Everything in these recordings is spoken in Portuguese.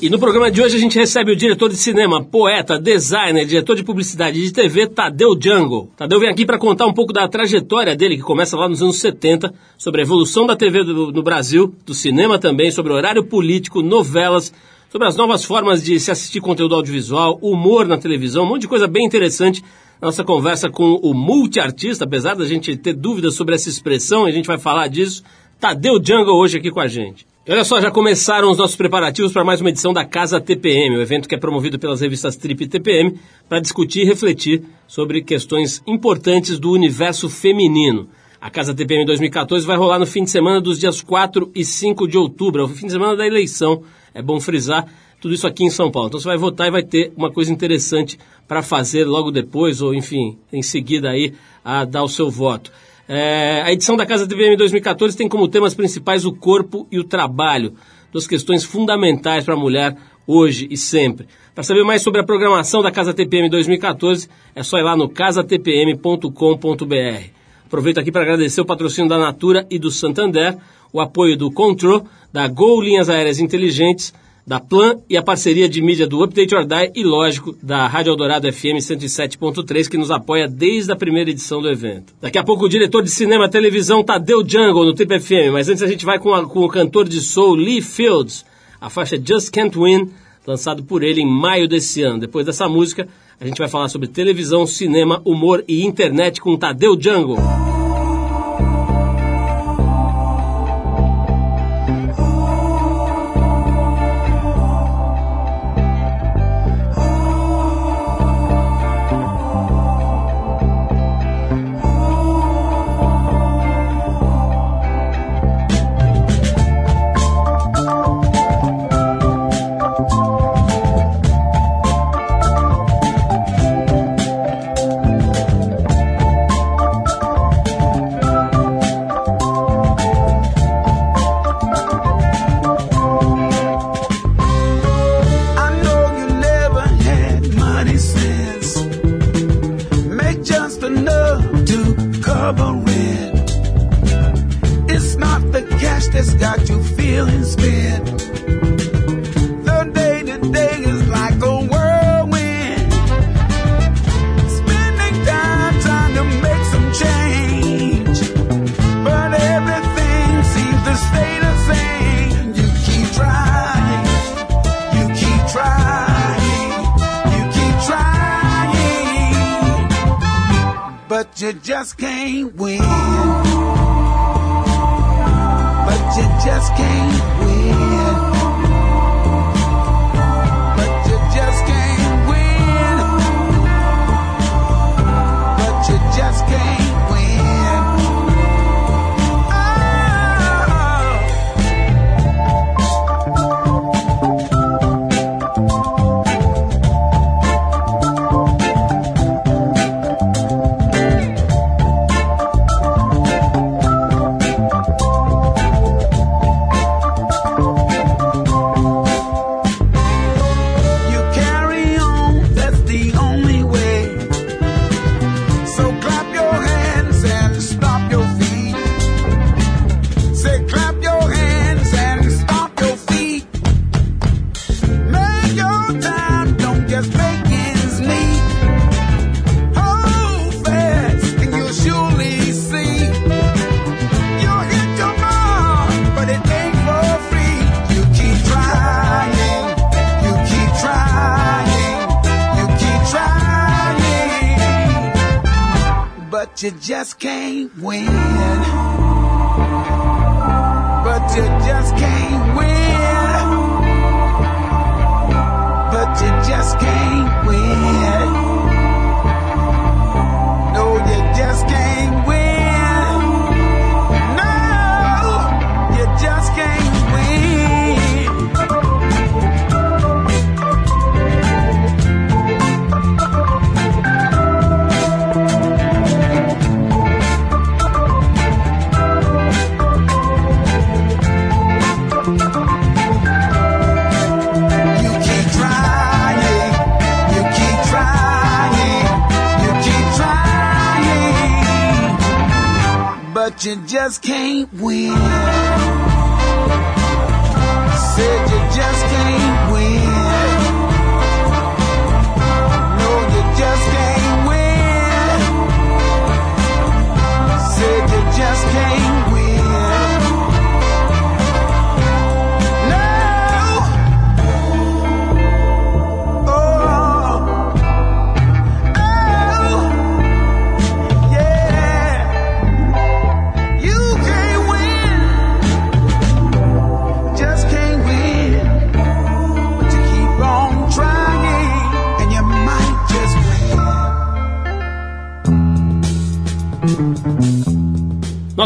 E no programa de hoje a gente recebe o diretor de cinema, poeta, designer, diretor de publicidade de TV, Tadeu Jungle. Tadeu vem aqui para contar um pouco da trajetória dele, que começa lá nos anos 70, sobre a evolução da TV do, no Brasil, do cinema também, sobre horário político, novelas, sobre as novas formas de se assistir conteúdo audiovisual, humor na televisão, um monte de coisa bem interessante. Nossa conversa com o multiartista, apesar da gente ter dúvidas sobre essa expressão, a gente vai falar disso. Tadeu Jungle hoje aqui com a gente. Olha só, já começaram os nossos preparativos para mais uma edição da Casa TPM, o evento que é promovido pelas revistas Trip e TPM para discutir e refletir sobre questões importantes do universo feminino. A Casa TPM 2014 vai rolar no fim de semana dos dias 4 e 5 de outubro, é o fim de semana da eleição, é bom frisar, tudo isso aqui em São Paulo. Então você vai votar e vai ter uma coisa interessante para fazer logo depois, ou enfim, em seguida aí, a dar o seu voto. É, a edição da Casa TVM 2014 tem como temas principais o corpo e o trabalho, duas questões fundamentais para a mulher hoje e sempre. Para saber mais sobre a programação da Casa TPM 2014, é só ir lá no casatpm.com.br. Aproveito aqui para agradecer o patrocínio da Natura e do Santander, o apoio do Control, da Gol Linhas Aéreas Inteligentes, da Plan e a parceria de mídia do Update or Die e, lógico, da Rádio Eldorado FM 107.3, que nos apoia desde a primeira edição do evento. Daqui a pouco o diretor de cinema e televisão Tadeu Jungle no Trip FM, mas antes a gente vai com, a, com o cantor de soul Lee Fields, a faixa Just Can't Win, lançado por ele em maio desse ano. Depois dessa música, a gente vai falar sobre televisão, cinema, humor e internet com Tadeu Jungle. Just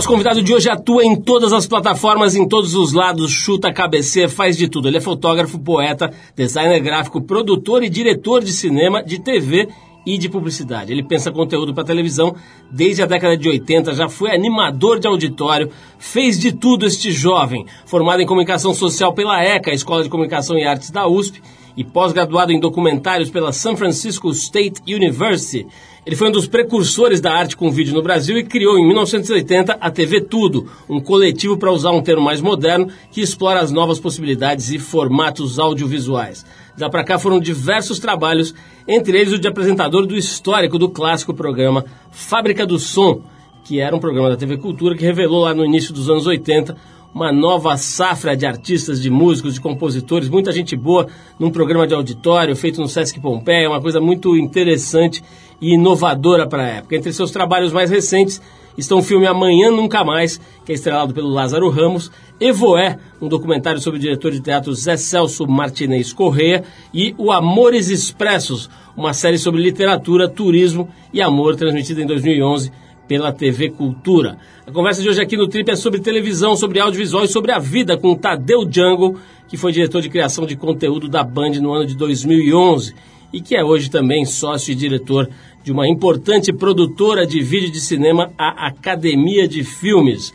Nosso convidado de hoje atua em todas as plataformas, em todos os lados, chuta, cabeceia, faz de tudo. Ele é fotógrafo, poeta, designer gráfico, produtor e diretor de cinema, de TV e de publicidade. Ele pensa conteúdo para televisão desde a década de 80, já foi animador de auditório, fez de tudo este jovem, formado em comunicação social pela ECA, Escola de Comunicação e Artes da USP, e pós-graduado em documentários pela San Francisco State University. Ele foi um dos precursores da arte com vídeo no Brasil e criou em 1980 a TV Tudo, um coletivo para usar um termo mais moderno que explora as novas possibilidades e formatos audiovisuais. Da para cá foram diversos trabalhos, entre eles o de apresentador do histórico do clássico programa Fábrica do Som, que era um programa da TV Cultura que revelou lá no início dos anos 80 uma nova safra de artistas, de músicos, de compositores, muita gente boa num programa de auditório feito no Sesc Pompeia, uma coisa muito interessante e inovadora para a época. Entre seus trabalhos mais recentes estão o filme Amanhã Nunca Mais, que é estrelado pelo Lázaro Ramos, Evoé, um documentário sobre o diretor de teatro Zé Celso Martinez Correia, e O Amores Expressos, uma série sobre literatura, turismo e amor, transmitida em 2011 pela TV Cultura. A conversa de hoje aqui no Trip é sobre televisão, sobre audiovisual e sobre a vida com Tadeu Jungle, que foi diretor de criação de conteúdo da Band no ano de 2011 e que é hoje também sócio e diretor de uma importante produtora de vídeo de cinema, a Academia de Filmes.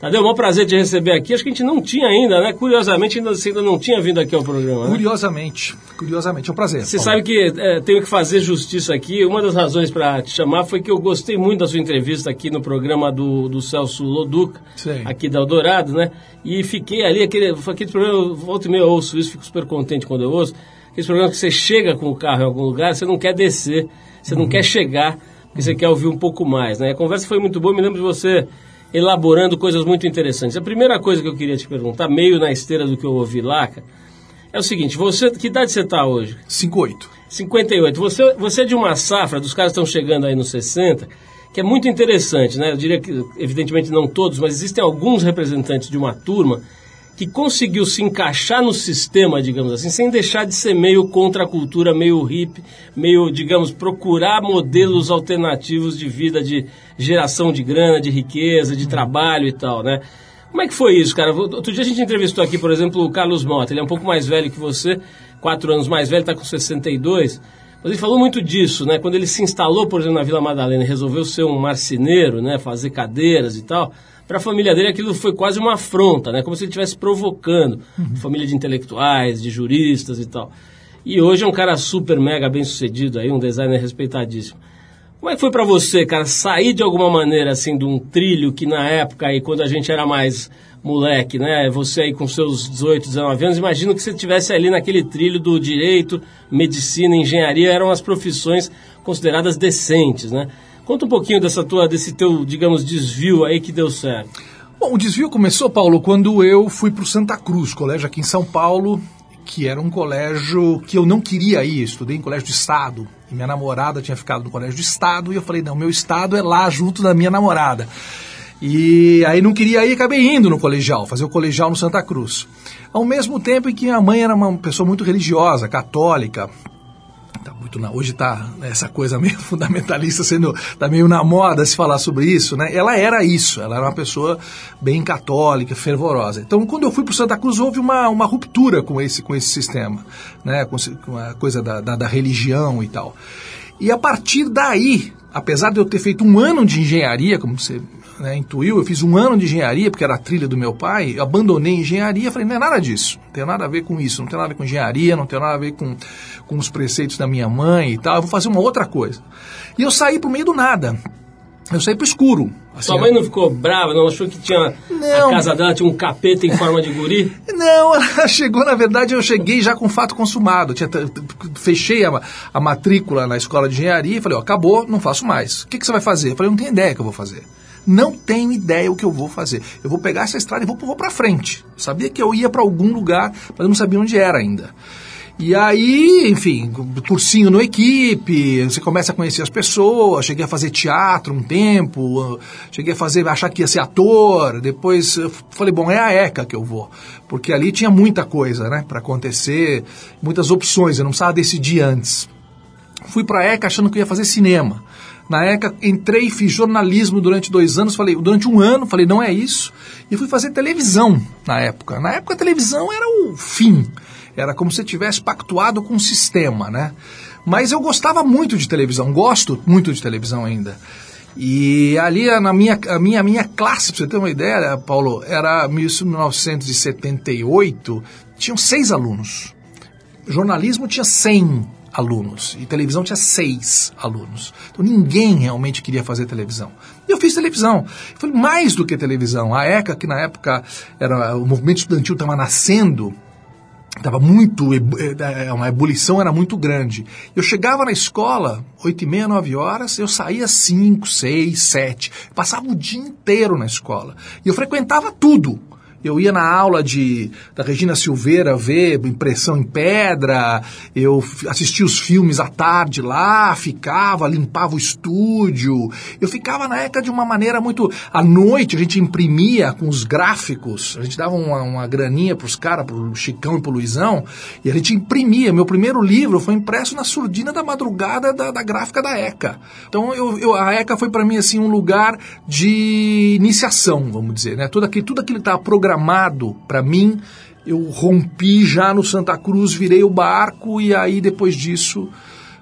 Tadeu, é um prazer te receber aqui. Acho que a gente não tinha ainda, né? Curiosamente, ainda, você ainda não tinha vindo aqui ao programa. Né? Curiosamente, curiosamente, é um prazer. Você Paulo. sabe que é, tenho que fazer justiça aqui. Uma das razões para te chamar foi que eu gostei muito da sua entrevista aqui no programa do, do Celso Loduca, Sim. aqui da Eldorado, né? E fiquei ali, aquele, aquele programa, volta e meia eu ouço isso, fico super contente quando eu ouço. Aqueles programas que você chega com o carro em algum lugar, você não quer descer, você uhum. não quer chegar, porque você quer ouvir um pouco mais, né? A conversa foi muito boa, me lembro de você elaborando coisas muito interessantes. A primeira coisa que eu queria te perguntar, meio na esteira do que eu ouvi lá, é o seguinte, você, que idade você está hoje? 58. 58. Você, você é de uma safra, dos caras estão chegando aí nos 60, que é muito interessante, né? Eu diria que, evidentemente, não todos, mas existem alguns representantes de uma turma que conseguiu se encaixar no sistema, digamos assim, sem deixar de ser meio contra a cultura, meio hip, meio, digamos, procurar modelos alternativos de vida, de geração de grana, de riqueza, de trabalho e tal, né? Como é que foi isso, cara? Outro dia a gente entrevistou aqui, por exemplo, o Carlos Mota. Ele é um pouco mais velho que você, quatro anos mais velho, está com 62. Mas ele falou muito disso, né? Quando ele se instalou, por exemplo, na Vila Madalena e resolveu ser um marceneiro, né? Fazer cadeiras e tal para a família dele aquilo foi quase uma afronta, né? Como se ele estivesse provocando. Uhum. Família de intelectuais, de juristas e tal. E hoje é um cara super mega bem sucedido aí, um designer respeitadíssimo. Como é que foi para você, cara, sair de alguma maneira assim de um trilho que na época aí, quando a gente era mais moleque, né? Você aí com seus 18, 19 anos, imagino que você estivesse ali naquele trilho do direito, medicina, engenharia, eram as profissões consideradas decentes, né? Conta um pouquinho dessa tua, desse teu, digamos, desvio aí que deu certo. Bom, o desvio começou, Paulo, quando eu fui para o Santa Cruz, colégio aqui em São Paulo, que era um colégio que eu não queria ir, estudei em colégio de estado. E minha namorada tinha ficado no colégio de estado e eu falei, não, meu estado é lá junto da minha namorada. E aí não queria ir, acabei indo no colegial, fazer o colegial no Santa Cruz. Ao mesmo tempo em que minha mãe era uma pessoa muito religiosa, católica, Tá muito na, hoje está essa coisa meio fundamentalista sendo tá meio na moda se falar sobre isso, né? Ela era isso, ela era uma pessoa bem católica, fervorosa. Então, quando eu fui para Santa Cruz, houve uma, uma ruptura com esse com esse sistema, né? Com, com a coisa da, da, da religião e tal. E a partir daí, apesar de eu ter feito um ano de engenharia, como você né, intuiu, eu fiz um ano de engenharia, porque era a trilha do meu pai, eu abandonei a engenharia, falei, não é nada disso, não tem nada a ver com isso, não tem nada a ver com engenharia, não tem nada a ver com, com os preceitos da minha mãe e tal, eu vou fazer uma outra coisa. E eu saí pro meio do nada. Eu saí pro escuro. Assim, Sua mãe não ficou brava, não? Achou que tinha não. a casa dela tinha um capeta em forma de guri? Não, ela chegou, na verdade, eu cheguei já com fato consumado. Tinha, fechei a, a matrícula na escola de engenharia e falei, ó, acabou, não faço mais. O que, que você vai fazer? Eu falei, não tenho ideia que eu vou fazer. Não tenho ideia o que eu vou fazer. Eu vou pegar essa estrada e vou, vou para frente. sabia que eu ia para algum lugar, mas eu não sabia onde era ainda. E aí, enfim, cursinho no equipe, você começa a conhecer as pessoas, cheguei a fazer teatro um tempo, cheguei a fazer, achar que ia ser ator, depois falei, bom, é a ECA que eu vou, porque ali tinha muita coisa, né, para acontecer, muitas opções, eu não precisava decidir antes. Fui para a ECA achando que ia fazer cinema Na ECA, entrei, fiz jornalismo durante dois anos, falei, durante um ano, falei, não é isso. E fui fazer televisão na época. Na época, a televisão era o fim. Era como se tivesse pactuado com o sistema, né? Mas eu gostava muito de televisão, gosto muito de televisão ainda. E ali na minha, a minha, a minha classe, pra você ter uma ideia, Paulo, era 1978, tinham seis alunos. Jornalismo tinha 100 alunos e televisão tinha seis alunos. Então ninguém realmente queria fazer televisão. E eu fiz televisão. Foi mais do que televisão. A ECA, que na época era o movimento estudantil estava nascendo, estava muito, é, uma ebulição era muito grande. Eu chegava na escola, oito e meia, nove horas, eu saía cinco, seis, sete. Passava o dia inteiro na escola. E eu frequentava tudo. Eu ia na aula de, da Regina Silveira ver impressão em pedra, eu assistia os filmes à tarde lá, ficava, limpava o estúdio. Eu ficava na ECA de uma maneira muito. À noite a gente imprimia com os gráficos, a gente dava uma, uma graninha para os caras, para o Chicão e para o Luizão, e a gente imprimia. Meu primeiro livro foi impresso na surdina da madrugada da, da gráfica da ECA. Então eu, eu, a ECA foi para mim assim um lugar de iniciação, vamos dizer. Né? Tudo, aquilo, tudo aquilo que estava programado programado para mim. Eu rompi já no Santa Cruz, virei o barco e aí depois disso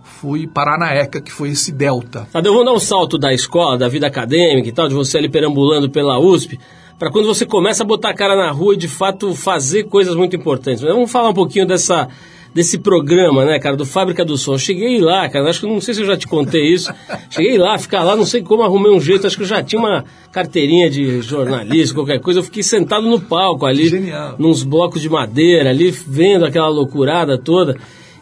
fui parar na ECA, que foi esse delta. Tadeu, vamos dar um salto da escola, da vida acadêmica e tal, de você ali perambulando pela USP, para quando você começa a botar a cara na rua e de fato fazer coisas muito importantes. Mas vamos falar um pouquinho dessa desse programa, né, cara, do Fábrica do Som. Cheguei lá, cara, acho que não sei se eu já te contei isso. Cheguei lá, ficar lá, não sei como arrumei um jeito, acho que eu já tinha uma carteirinha de jornalista, qualquer coisa. Eu fiquei sentado no palco ali, Genial. nos blocos de madeira ali, vendo aquela loucurada toda.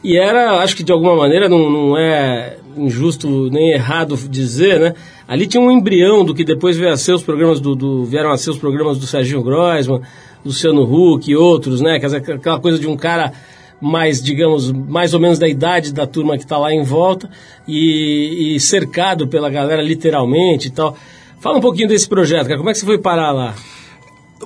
E era, acho que de alguma maneira não, não é injusto nem errado dizer, né? Ali tinha um embrião do que depois veio a ser os programas do, do vieram a ser os programas do Serginho Groisman, Luciano Huck e outros, né? Aquela coisa de um cara mais, digamos, mais ou menos da idade da turma que está lá em volta e, e, cercado pela galera literalmente e tal. Fala um pouquinho desse projeto, cara. Como é que você foi parar lá?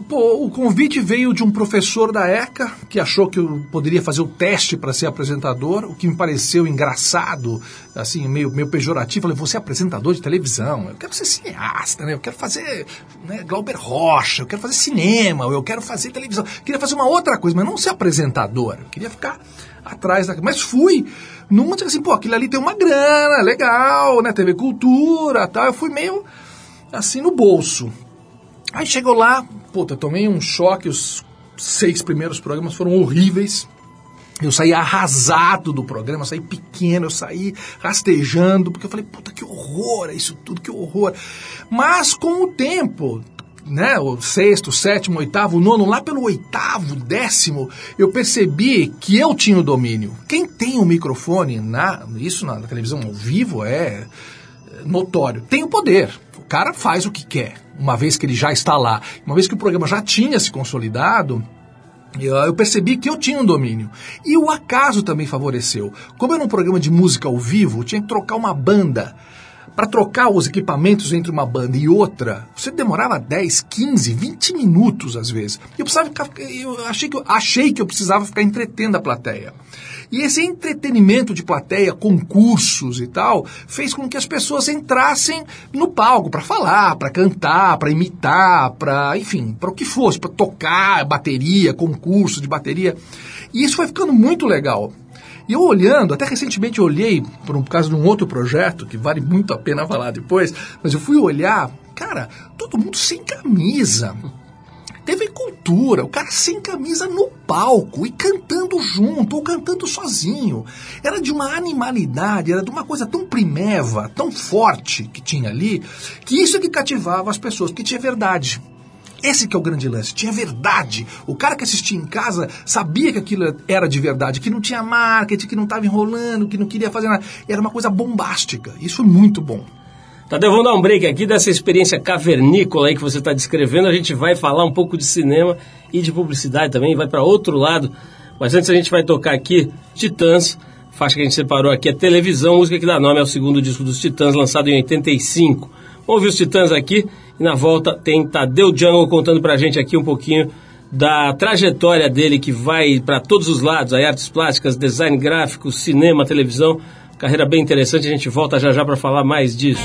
Pô, o convite veio de um professor da ECA que achou que eu poderia fazer o teste para ser apresentador, o que me pareceu engraçado, assim, meio, meio pejorativo. Falei, você é apresentador de televisão, eu quero ser cineasta, né? eu quero fazer né, Glauber Rocha, eu quero fazer cinema, eu quero fazer televisão. Eu queria fazer uma outra coisa, mas não ser apresentador. Eu queria ficar atrás da. Mas fui numa, assim, pô, aquilo ali tem uma grana, legal, né? TV Cultura tal. Eu fui meio assim no bolso. Aí chegou lá, puta, tomei um choque, os seis primeiros programas foram horríveis. Eu saí arrasado do programa, saí pequeno, eu saí rastejando, porque eu falei, puta, que horror, é isso tudo, que horror. Mas com o tempo, né, o sexto, sétimo, oitavo, nono, lá pelo oitavo, décimo, eu percebi que eu tinha o domínio. Quem tem o microfone, na, isso na televisão ao vivo é notório, tem o poder. O cara faz o que quer uma vez que ele já está lá, uma vez que o programa já tinha se consolidado, eu percebi que eu tinha um domínio. E o acaso também favoreceu. Como era um programa de música ao vivo, tinha que trocar uma banda. Para trocar os equipamentos entre uma banda e outra, você demorava 10, 15, 20 minutos às vezes. Eu, precisava ficar, eu achei, que, eu achei que eu precisava ficar entretendo a plateia. E esse entretenimento de plateia, concursos e tal, fez com que as pessoas entrassem no palco para falar, para cantar, para imitar, para, enfim, para o que fosse, para tocar bateria, concurso de bateria. E isso foi ficando muito legal. E eu olhando, até recentemente eu olhei por um caso de um outro projeto, que vale muito a pena falar depois, mas eu fui olhar, cara, todo mundo sem camisa. TV Cultura, o cara sem camisa no palco e cantando junto ou cantando sozinho. Era de uma animalidade, era de uma coisa tão primeva, tão forte que tinha ali, que isso é que cativava as pessoas, porque tinha verdade. Esse que é o grande lance, tinha verdade. O cara que assistia em casa sabia que aquilo era de verdade, que não tinha marketing, que não estava enrolando, que não queria fazer nada. Era uma coisa bombástica. Isso foi muito bom. Tadeu, vamos dar um break aqui dessa experiência cavernícola aí que você está descrevendo. A gente vai falar um pouco de cinema e de publicidade também, vai para outro lado. Mas antes a gente vai tocar aqui Titãs, faixa que a gente separou aqui, é televisão, música que dá nome ao segundo disco dos Titãs, lançado em 85. Vamos ouvir os Titãs aqui e na volta tem Tadeu Jungle contando pra gente aqui um pouquinho da trajetória dele que vai para todos os lados, aí artes plásticas, design gráfico, cinema, televisão Carreira bem interessante, a gente volta já já para falar mais disso.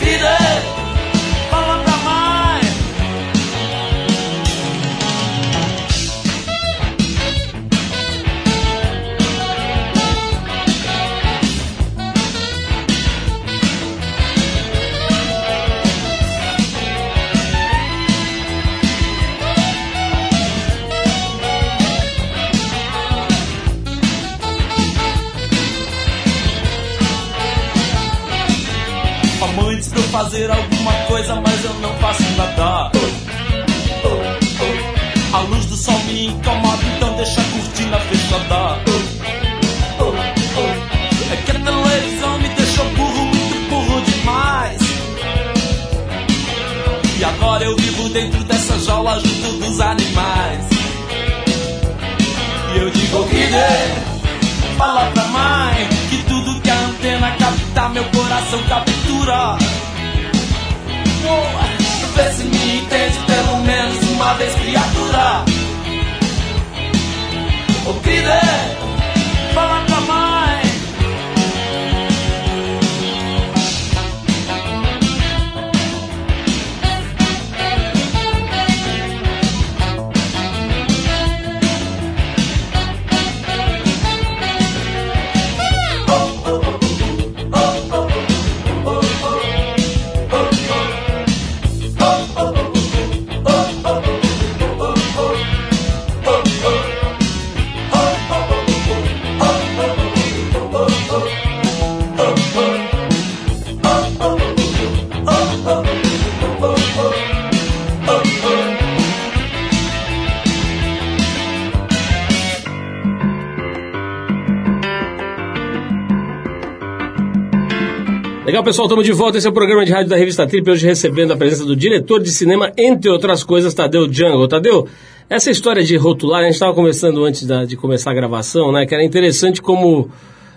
Ô Legal, pessoal, estamos de volta. Esse é o programa de rádio da revista Trip, hoje recebendo a presença do diretor de cinema, entre outras coisas, Tadeu Jungle. Tadeu, essa história de rotular, a gente estava conversando antes da- de começar a gravação, né? Que era interessante como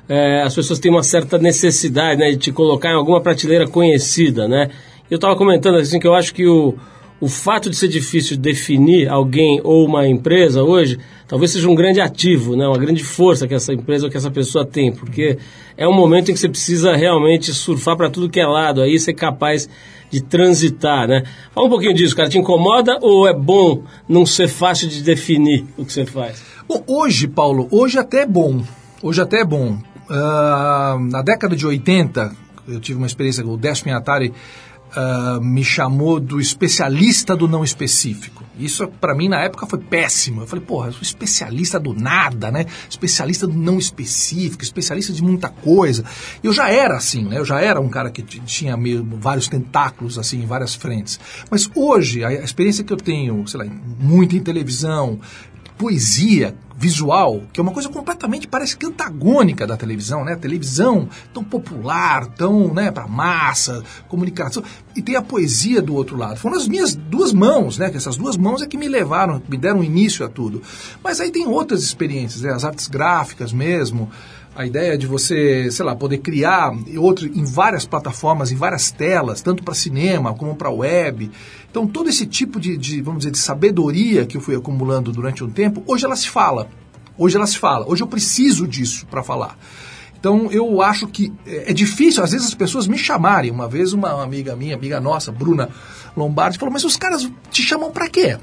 é, as pessoas têm uma certa necessidade né, de te colocar em alguma prateleira conhecida, né? Eu estava comentando assim que eu acho que o, o fato de ser difícil definir alguém ou uma empresa hoje, talvez seja um grande ativo, né? uma grande força que essa empresa ou que essa pessoa tem, porque é um momento em que você precisa realmente surfar para tudo que é lado, aí ser capaz de transitar, né? Fala um pouquinho disso, cara. Te incomoda ou é bom não ser fácil de definir o que você faz? Bom, hoje, Paulo, hoje até é bom. Hoje até é bom. Ah, na década de 80, eu tive uma experiência, o Décio Pinhatari ah, me chamou do especialista do não específico. Isso, para mim, na época, foi péssimo. Eu falei, porra, eu sou especialista do nada, né? Especialista do não específico, especialista de muita coisa. Eu já era assim, né? Eu já era um cara que tinha meio, vários tentáculos, assim, em várias frentes. Mas hoje, a experiência que eu tenho, sei lá, muito em televisão, poesia, visual, que é uma coisa completamente, parece que antagônica da televisão, né? A televisão tão popular, tão, né, para massa, comunicação, e tem a poesia do outro lado. Foram as minhas duas mãos, né? Que essas duas mãos é que me levaram, me deram início a tudo. Mas aí tem outras experiências, né? As artes gráficas mesmo, a ideia de você, sei lá, poder criar outro em várias plataformas, em várias telas, tanto para cinema como para web. Então, todo esse tipo de, de, vamos dizer, de sabedoria que eu fui acumulando durante um tempo, hoje ela se fala. Hoje ela se fala. Hoje eu preciso disso para falar. Então, eu acho que é é difícil, às vezes, as pessoas me chamarem. Uma vez, uma amiga minha, amiga nossa, Bruna Lombardi, falou: Mas os caras te chamam para quê?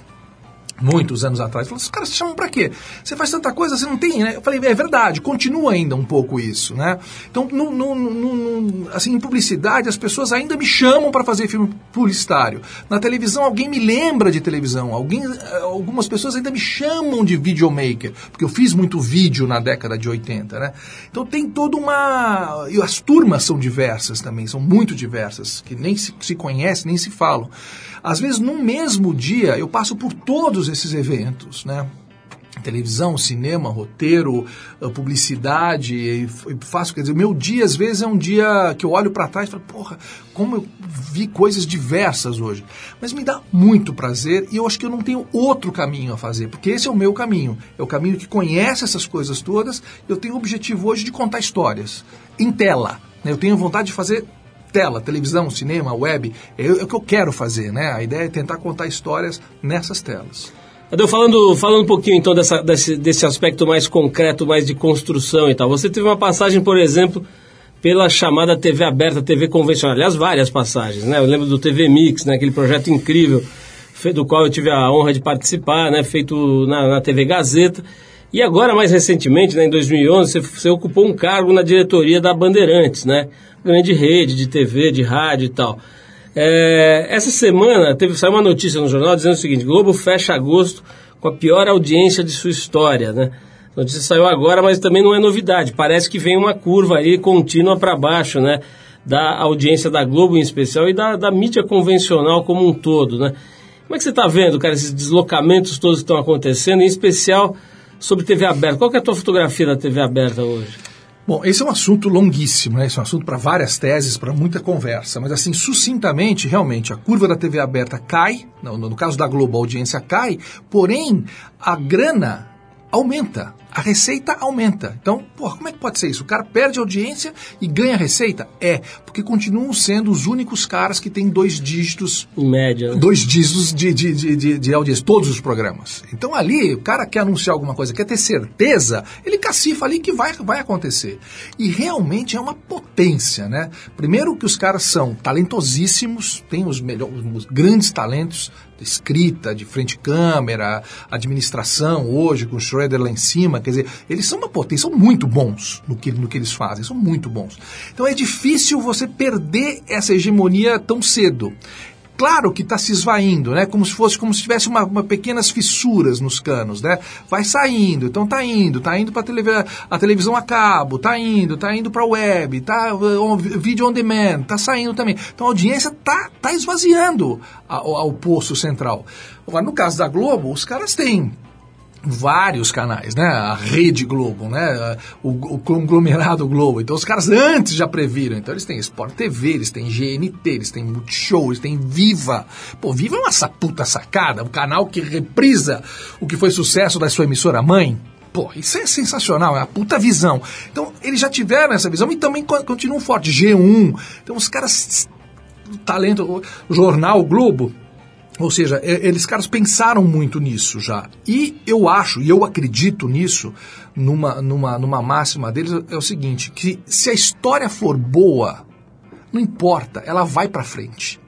Muitos anos atrás. Falou, os caras te chamam pra quê? Você faz tanta coisa, você não tem, né? Eu falei, é verdade, continua ainda um pouco isso, né? Então, no, no, no, assim, em publicidade, as pessoas ainda me chamam para fazer filme publicitário. Na televisão, alguém me lembra de televisão. Alguém, eh, algumas pessoas ainda me chamam de videomaker, porque eu fiz muito vídeo na década de 80, né? Então, tem toda uma... E as turmas são diversas também, são muito diversas, que nem se, se conhecem, nem se falam. Às vezes, num mesmo dia, eu passo por todos esses eventos, né? televisão, cinema, roteiro, eh, publicidade, faço, quer dizer, meu dia às vezes é um dia que eu olho para trás e falo, porra, como eu vi coisas diversas hoje. Mas me dá muito prazer e eu acho que eu não tenho outro caminho a fazer, porque esse é o meu caminho. É o caminho que conhece essas coisas todas. Eu tenho o objetivo hoje de contar histórias em tela. né? Eu tenho vontade de fazer tela, televisão, cinema, web, é, é o que eu quero fazer, né? A ideia é tentar contar histórias nessas telas. Adeu, falando, falando um pouquinho então dessa, desse, desse aspecto mais concreto, mais de construção e tal. Você teve uma passagem, por exemplo, pela chamada TV aberta, TV convencional. Aliás, várias passagens, né? Eu lembro do TV Mix, né? aquele projeto incrível, do qual eu tive a honra de participar, né? Feito na, na TV Gazeta. E agora, mais recentemente, né, em 2011, você, você ocupou um cargo na diretoria da Bandeirantes, né? Grande rede de TV, de rádio e tal. É, essa semana teve saiu uma notícia no jornal dizendo o seguinte: Globo fecha agosto com a pior audiência de sua história, né? A notícia saiu agora, mas também não é novidade. Parece que vem uma curva aí contínua para baixo, né? Da audiência da Globo em especial e da, da mídia convencional como um todo, né? Como é que você está vendo, cara, esses deslocamentos todos que estão acontecendo, em especial sobre TV aberta? Qual é a tua fotografia da TV aberta hoje? Bom, esse é um assunto longuíssimo, né? Esse é um assunto para várias teses, para muita conversa. Mas, assim, sucintamente, realmente, a curva da TV aberta cai, no, no caso da Globo, a audiência cai, porém, a grana aumenta, a receita aumenta. Então, porra, como é que pode ser isso? O cara perde audiência e ganha receita? É, porque continuam sendo os únicos caras que têm dois dígitos Em média, né? dois dígitos de, de, de, de, de audiência, todos os programas. Então ali, o cara quer anunciar alguma coisa, quer ter certeza, ele cacifa ali que vai, vai acontecer. E realmente é uma potência, né? Primeiro que os caras são talentosíssimos, têm os melhores, os grandes talentos escrita, de frente câmera, administração hoje, com o Schroeder lá em cima, quer dizer, eles são uma potência, são muito bons no que, no que eles fazem, são muito bons. Então é difícil você perder essa hegemonia tão cedo. Claro que está se esvaindo, né? Como se fosse, como se tivesse uma, uma pequenas fissuras nos canos, né? Vai saindo, então tá indo, tá indo para a televisão a cabo, tá indo, tá indo para web, tá uh, vídeo on demand, tá saindo também. Então a audiência tá, tá esvaziando ao poço central. Agora, no caso da Globo, os caras têm vários canais, né? A Rede Globo, né? O, o conglomerado Globo. Então os caras antes já previram. Então eles têm Sport TV, eles têm GNT, eles têm Multishow, eles têm Viva. Pô, Viva é uma puta sacada, um canal que reprisa o que foi sucesso da sua emissora mãe. Pô, isso é sensacional, é a puta visão. Então, eles já tiveram essa visão e também co- continuam forte. G1. Então, os caras. Talento. O jornal o Globo ou seja, eles caras pensaram muito nisso já. E eu acho, e eu acredito nisso, numa, numa, numa máxima deles, é o seguinte, que se a história for boa, não importa, ela vai para frente.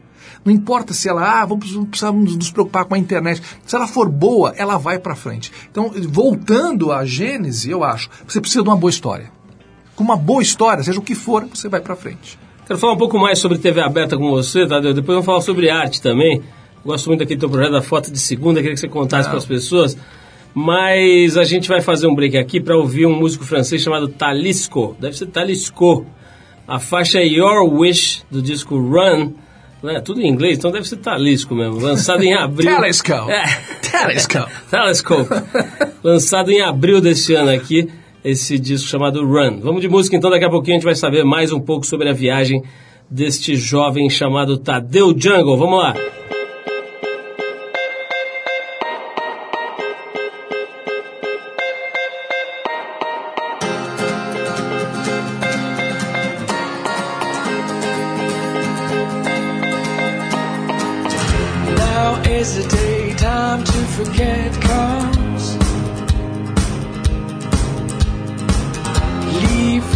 Não importa se ela, ah, vamos precisamos nos preocupar com a internet. Se ela for boa, ela vai para frente. Então, voltando à Gênese, eu acho, você precisa de uma boa história. Com uma boa história, seja o que for, você vai para frente. Quero falar um pouco mais sobre TV aberta com você, Tadeu. Depois vamos falar sobre arte também. Gosto muito daquele teu projeto da foto de segunda, queria que você contasse para as pessoas. Mas a gente vai fazer um break aqui para ouvir um músico francês chamado Talisco. Deve ser Talisco. A faixa é Your Wish, do disco Run. Né? Tudo em inglês, então deve ser Talisco mesmo. Lançado em abril. Talisco. É. Telescope. Telescope. Lançado em abril deste ano aqui, esse disco chamado Run. Vamos de música então, daqui a pouquinho a gente vai saber mais um pouco sobre a viagem deste jovem chamado Tadeu Jungle. Vamos lá.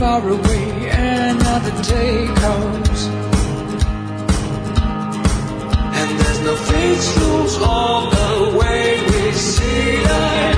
Far away, another day comes. And there's no fixed rules on the way we see life.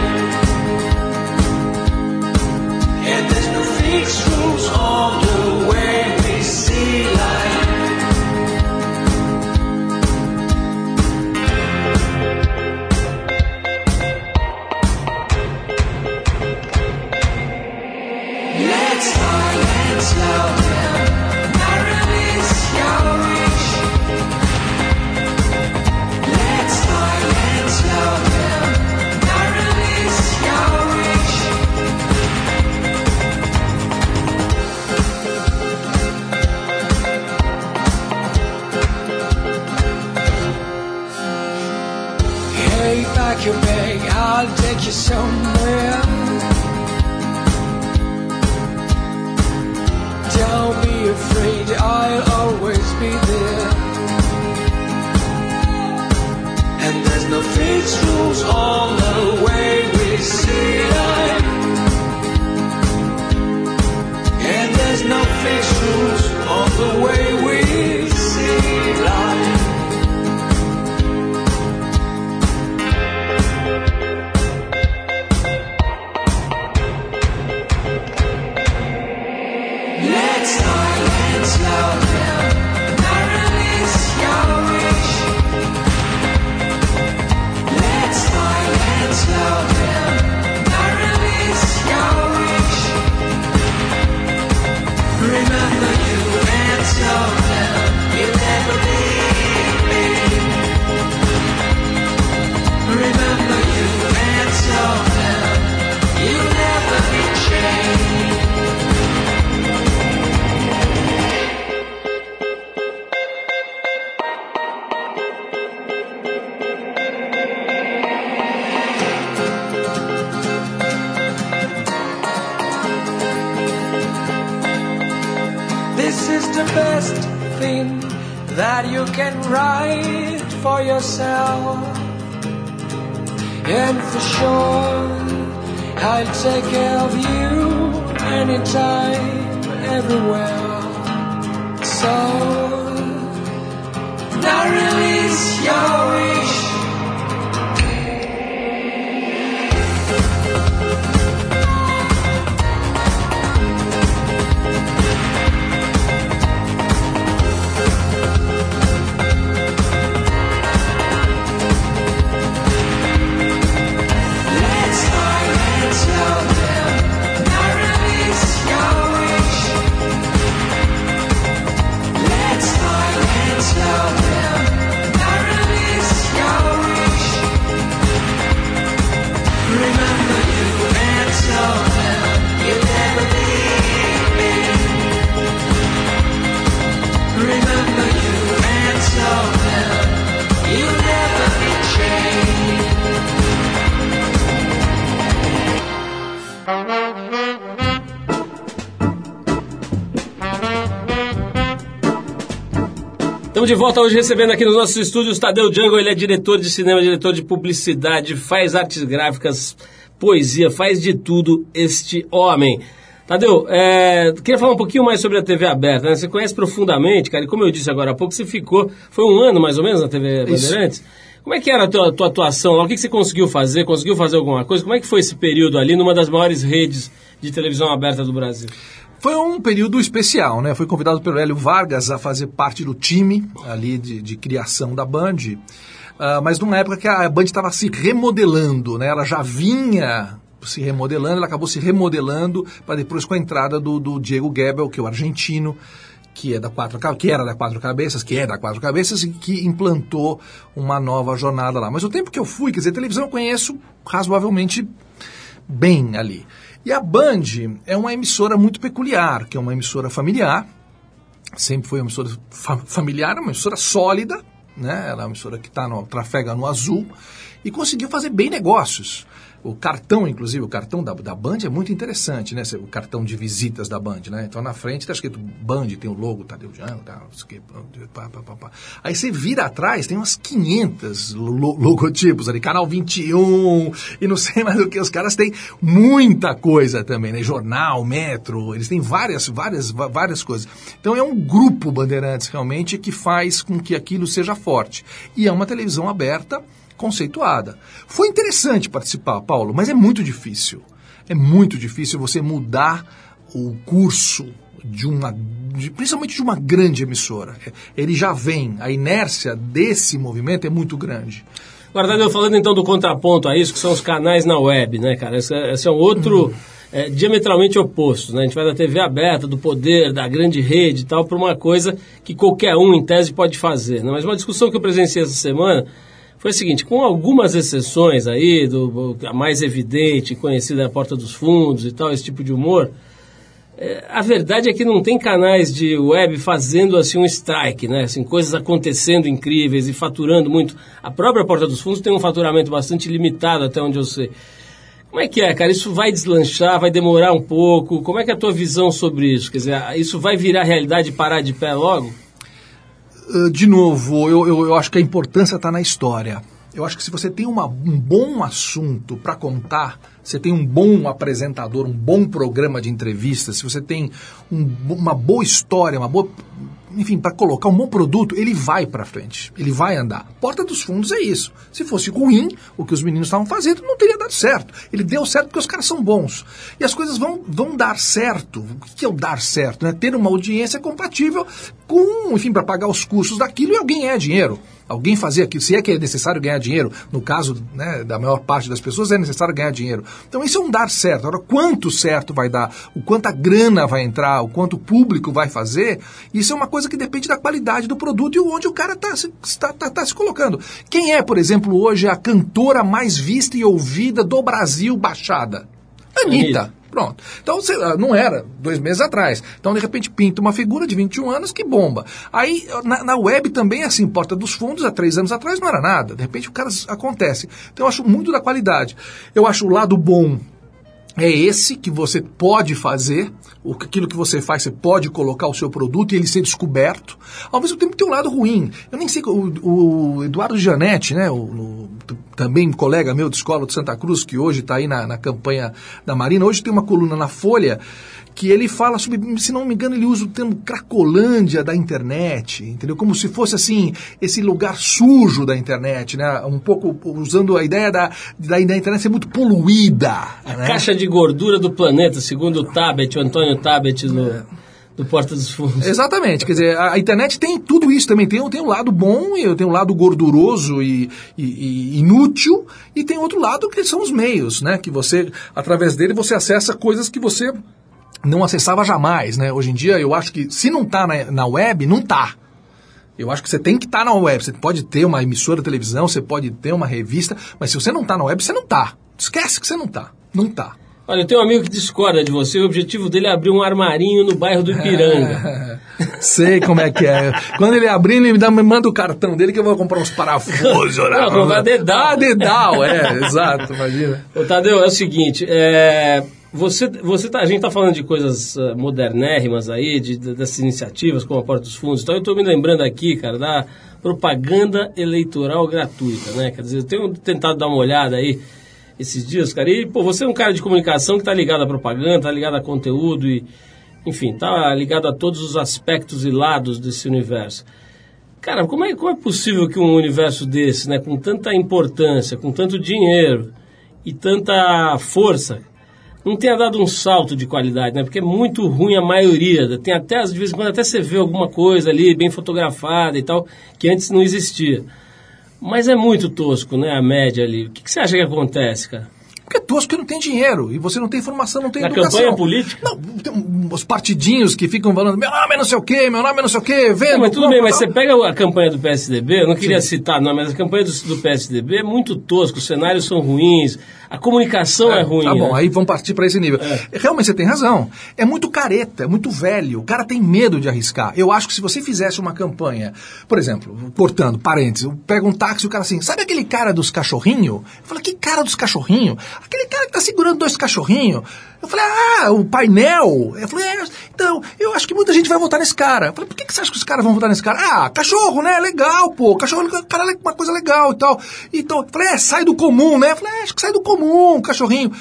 Sure, I'll take care of you anytime, Estamos de volta hoje recebendo aqui nos nossos estúdios Tadeu Jungle, ele é diretor de cinema, diretor de publicidade, faz artes gráficas, poesia, faz de tudo este homem. Tadeu, é, queria falar um pouquinho mais sobre a TV aberta, né? Você conhece profundamente, cara, e como eu disse agora há pouco, você ficou, foi um ano mais ou menos na TV Isso. Bandeirantes? Como é que era a tua, tua atuação lá? O que, que você conseguiu fazer? Conseguiu fazer alguma coisa? Como é que foi esse período ali numa das maiores redes de televisão aberta do Brasil? Foi um período especial, né? Fui convidado pelo Hélio Vargas a fazer parte do time ali de, de criação da Band, ah, mas numa época que a Band estava se remodelando, né? Ela já vinha se remodelando, ela acabou se remodelando para depois com a entrada do, do Diego Gebel, que é o argentino, que é da quatro que era da quatro cabeças, que é da quatro cabeças e que implantou uma nova jornada lá. Mas o tempo que eu fui, quer dizer, televisão eu conheço razoavelmente bem ali. E a Band é uma emissora muito peculiar, que é uma emissora familiar, sempre foi uma emissora fa- familiar, uma emissora sólida, né? Ela é uma emissora que tá no, trafega no azul e conseguiu fazer bem negócios. O cartão, inclusive, o cartão da, da Band é muito interessante, né? O cartão de visitas da Band, né? Então na frente está escrito Band, tem o logo Tadeu Jango, tá, não sei o quê, pá, pá, pá, pá. Aí você vira atrás, tem umas 500 lo- logotipos ali, Canal 21 e não sei mais o que. Os caras têm muita coisa também, né? Jornal, metro, eles têm várias, várias, várias coisas. Então é um grupo Bandeirantes realmente que faz com que aquilo seja forte. E é uma televisão aberta, conceituada. Foi interessante participar, Paulo, mas é muito difícil. É muito difícil você mudar o curso de uma, de- principalmente de uma grande emissora. É, Ele já vem, a inércia desse movimento é muito grande. Agora, Tadeu, falando então do contraponto a isso, que são os canais na web, né, cara? Esse, é- esse é um outro é, diametralmente oposto, né? A gente vai da TV aberta, do poder, da grande rede e tal, para uma coisa que qualquer um, em tese, pode fazer. Né? Mas uma discussão que eu presenciei essa semana foi a seguinte, com algumas exceções aí, do, a mais evidente, conhecida é a Porta dos Fundos e tal, esse tipo de humor, é, a verdade é que não tem canais de web fazendo assim um strike, né? Assim, coisas acontecendo incríveis e faturando muito. A própria Porta dos Fundos tem um faturamento bastante limitado até onde eu sei. Como é que é, cara? Isso vai deslanchar, vai demorar um pouco? Como é que é a tua visão sobre isso? Quer dizer, isso vai virar realidade e parar de pé logo? Uh, de novo, eu, eu, eu acho que a importância está na história. Eu acho que se você tem uma- um bom assunto para contar, você tem um bom apresentador, um bom programa de entrevistas, se você tem um uma boa história, uma boa. Enfim, para colocar um bom produto, ele vai para frente, ele vai andar. Porta dos Fundos é isso. Se fosse ruim, o que os meninos estavam fazendo, não teria dado certo. Ele deu certo porque os caras são bons. E as coisas vão, vão dar certo. O que é o dar certo? Né? Ter uma audiência compatível com, enfim, para pagar os custos daquilo e alguém é dinheiro. Alguém fazer aquilo, se é que é necessário ganhar dinheiro, no caso né, da maior parte das pessoas é necessário ganhar dinheiro. Então isso é um dar certo. Agora, quanto certo vai dar, o quanto a grana vai entrar, o quanto o público vai fazer, isso é uma coisa que depende da qualidade do produto e onde o cara está se, tá, tá- tá se colocando. Quem é, por exemplo, hoje a cantora mais vista e ouvida do Brasil baixada? Anitta. Anitta. Pronto. Então, sei lá, não era dois meses atrás. Então, de repente, pinta uma figura de 21 anos que bomba. Aí, na, na web também é assim, Porta dos Fundos, há três anos atrás não era nada. De repente, o cara acontece. Então, eu acho muito da qualidade. Eu acho o lado bom é esse que você pode fazer, aquilo que você faz, você pode colocar o seu produto e ele ser descoberto. Ao mesmo tempo tem um lado ruim. Eu nem sei, o, o Eduardo Gianetti, né, o, t- também colega meu de escola de Santa Cruz, que hoje está aí na, na campanha da Marina, hoje tem uma coluna na Folha que ele fala sobre, se não me engano, ele usa o termo cracolândia da internet, entendeu? Como se fosse assim, esse lugar sujo da internet, né? Um pouco usando a ideia da, da, da internet ser muito poluída. A né? caixa de gordura do planeta, segundo o Tabet, o Antônio Tabet do, do Porta dos Fundos. Exatamente, quer dizer, a, a internet tem tudo isso também, tem, tem um lado bom, e tem um lado gorduroso e, e- e inútil, e tem outro lado que são os meios, né? Que você, através dele, você acessa coisas que você não acessava jamais, né? Hoje em dia, eu acho que se não está na, na web, não está. Eu acho que você tem que estar na web. Você pode ter uma emissora de televisão, você pode ter uma revista, mas se você não está na web, você não está. Esquece que você não está. Não está. Olha, eu tenho um amigo que discorda de você, o objetivo dele é abrir um armarinho no bairro do Ipiranga. Sei como é que é. Quando ele abrir, ele me, dá, me manda o cartão dele que eu vou comprar uns parafusos. Não, comprar dedal. Ah, dedal, é, exato, imagina. Ô, Tadeu, é o seguinte, é, você, você tá, a gente está falando de coisas eh, modernérrimas aí, de, de- dessas iniciativas como a Porta dos Fundos, então eu estou me lembrando aqui, cara, da propaganda eleitoral gratuita, né? Quer dizer, eu tenho tentado dar uma olhada aí esses dias, cara, e, pô, você é um cara de comunicação que está ligado à propaganda, está ligado a conteúdo e, enfim, está ligado a todos os aspectos e lados desse universo. Cara, como é, como é possível que um universo desse, né, com tanta importância, com tanto dinheiro e tanta força, não tenha dado um salto de qualidade, né? Porque é muito ruim a maioria. Tem até, de vez em quando, até você vê alguma coisa ali bem fotografada e tal, que antes não existia. Mas é muito tosco, né? A média ali. O que, que você acha que acontece, cara? Porque é tosco que não tem dinheiro. E você não tem informação, não tem Na educação. campanha política? Não, tem os partidinhos que ficam falando, meu nome é não sei o quê, meu nome é não sei o quê, vendo. Não, mas tudo bem, mas você pega a campanha do PSDB, eu não queria citar, não, mas a campanha do, do PSDB é muito tosca, os cenários são ruins, a comunicação é, ruim. Tá bom, né? aí vamos partir para esse nível. Realmente você tem razão. É muito careta, é muito velho. O cara tem medo de arriscar. Eu acho que se você fizesse uma campanha, por exemplo, cortando, parênteses, pega um táxi e o cara assim, sabe aquele cara dos cachorrinhos? Eu falo, que cara dos cachorrinhos? Aquele cara que tá segurando dois cachorrinhos. Eu falei, ah, o painel. Eu falei, é, então, eu acho que muita gente vai votar nesse cara. Eu falei, por que, que você acha que os caras vão votar nesse cara? Ah, cachorro, né? Legal, pô. Cachorro, cara, é uma coisa legal e tal. Então, eu falei, é, sai do comum, né? Eu falei, é, acho que sai do comum, cachorrinho.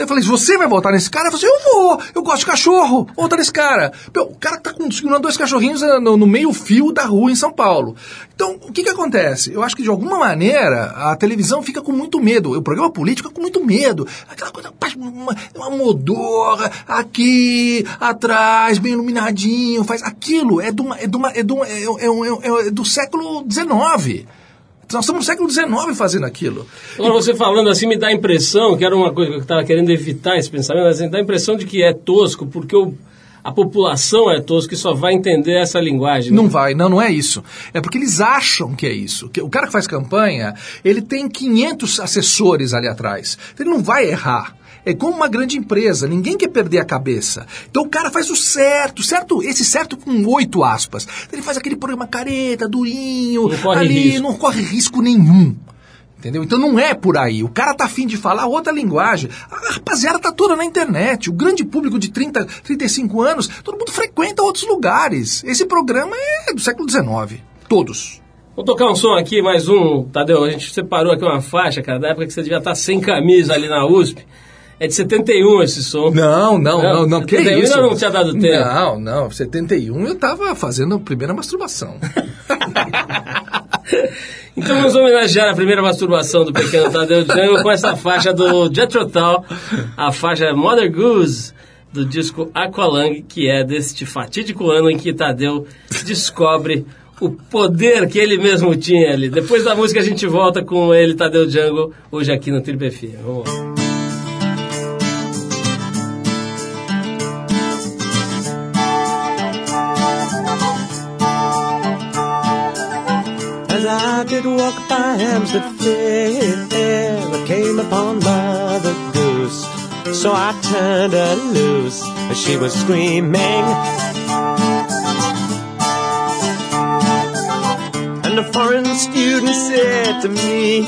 Daí eu falei, você vai votar nesse cara? Eu falei, eu vou, eu gosto de cachorro, vou votar nesse cara. Meu, o cara tá com segurando dois cachorrinhos eh, no, no meio fio da rua em São Paulo. Então, o que que acontece? Eu acho que de alguma maneira a televisão fica com muito medo, o programa político fica com muito medo. Aquela coisa, uma, uma modorra, aqui, atrás, bem iluminadinho, faz aquilo, é, é, é, é, é, é, é do século XIX. Nós estamos no século XIX fazendo aquilo. Agora, você falando assim, me dá a impressão, que era uma coisa que eu estava querendo evitar esse pensamento, mas assim, dá a impressão de que é tosco, porque o- a população é tosca e só vai entender essa linguagem. né? Não vai, não, não é isso. É porque eles acham que é isso. Que o cara que faz campanha, ele tem 500 assessores ali atrás. Ele não vai errar. É como uma grande empresa, ninguém quer perder a cabeça. Então o cara faz o certo, certo, esse certo com oito aspas. Ele faz aquele programa careta, durinho, Não corre ali, risco. não corre risco nenhum. Entendeu? Então não é por aí. O cara tá afim de falar outra linguagem. A rapaziada tá toda na internet. O grande público de 30, 35 anos, todo mundo frequenta outros lugares. Esse programa é do século XIX. Todos. Vou tocar um som aqui, mais um, Tadeu. A gente separou aqui uma faixa, cara, da época que você devia estar sem camisa ali na USP. É de 71 esse som. Não, não, Não, não, não. Que 71 isso? ainda não tinha dado tempo. Não, não. 71 eu tava fazendo a primeira masturbação. Então vamos homenagear a primeira masturbação do pequeno Tadeu Django com essa faixa do Jethro Tull, a faixa Mother Goose do disco Aqualung, que é deste fatídico ano em que Tadeu descobre o poder que ele mesmo tinha ali. Depois da música a gente volta com ele, Tadeu Django, hoje aqui no Triple FM. Vamos lá. I did walk by Hampstead Fair, I came upon Mother Goose. So I turned her loose as she was screaming. And a foreign student said to me,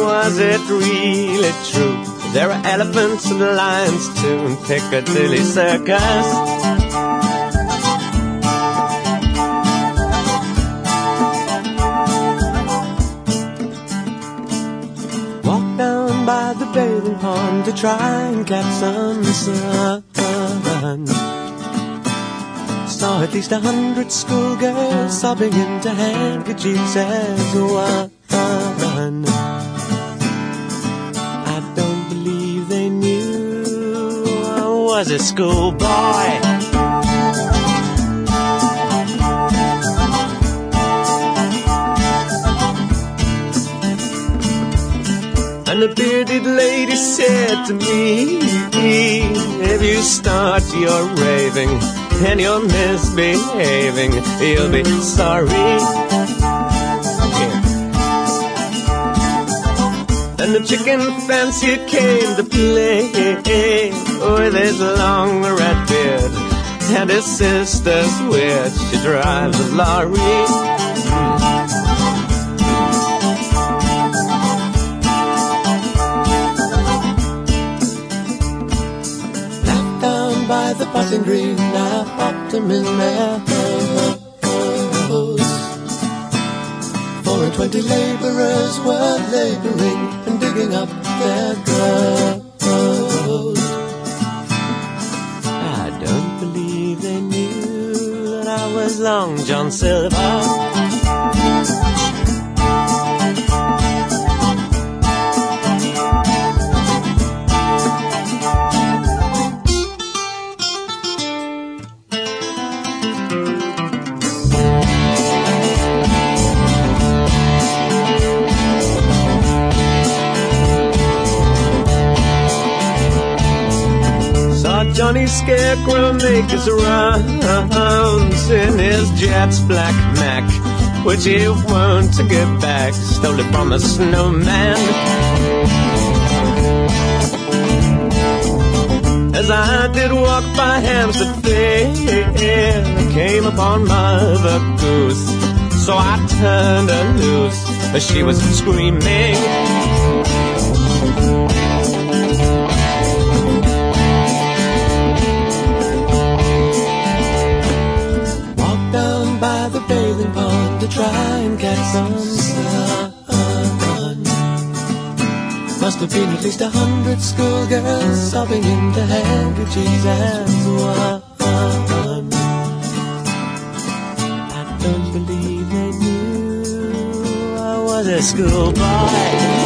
Was it really true? There are elephants and lions too in Piccadilly Circus. Pond to try and catch some sun. Saw at least a hundred schoolgirls sobbing into handkerchiefs as one. I don't believe they knew I was a schoolboy. The bearded lady said to me, If you start your raving and you're misbehaving, you'll be sorry. And the chicken fancier came to play with his long red beard and his sister's witch. She drives a lorry. The passing green, I popped him in house. Four and twenty laborers were laboring and digging up their graves. I don't believe they knew that I was Long John Silver. Funny scarecrow make his rounds in his jet's black Mac, which he won't to get back, stole it from a snowman. As I did walk by Hampstead Fair, I came upon Mother Goose. So I turned her loose as she was screaming. Bathing pond to try and catch some sun. Must have been at least a hundred schoolgirls sobbing into handkerchiefs as one. I don't believe they knew I was a schoolboy.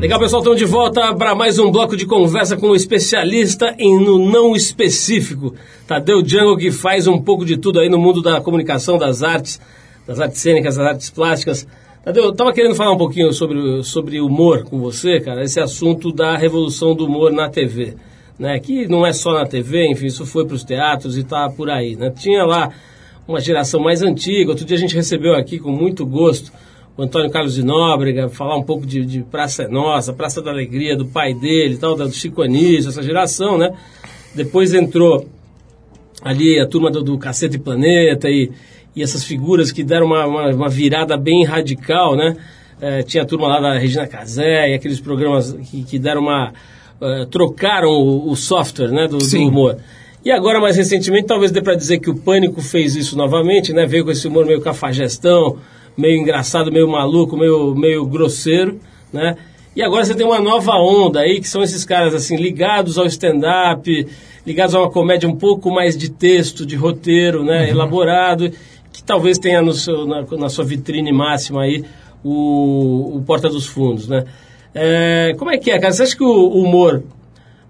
Legal, pessoal, estamos de volta para mais um bloco de conversa com o especialista em no não específico. Tadeu Django, que faz um pouco de tudo aí no mundo da comunicação, das artes, das artes cênicas, das artes plásticas. Tadeu, eu estava querendo falar um pouquinho sobre, sobre humor com você, cara, esse assunto da revolução do humor na TV. Né? Que não é só na TV, enfim, isso foi para os teatros e tá por aí. Né? Tinha lá uma geração mais antiga, outro dia a gente recebeu aqui com muito gosto o Antônio Carlos de Nóbrega, falar um pouco de, de Praça é Nossa, Praça da Alegria, do pai dele, tal, do Chico Anísio, essa geração, né? Depois entrou ali a turma do, do Cacete Planeta e, e essas figuras que deram uma, uma, uma virada bem radical, né? Eh, tinha a turma lá da Regina Casé e aqueles programas que, que deram uma... eh, trocaram o, o software, né, do, do humor. E agora, mais recentemente, talvez dê para dizer que o Pânico fez isso novamente, né? Veio com esse humor meio cafajestão, meio engraçado, meio maluco, meio, meio grosseiro, né? E agora você tem uma nova onda aí, que são esses caras, assim, ligados ao stand-up, ligados a uma comédia um pouco mais de texto, de roteiro, né? Elaborado, que talvez tenha no seu, na, na sua vitrine máxima aí o, o Porta dos Fundos, né? É, como é que é, cara? Você acha que o humor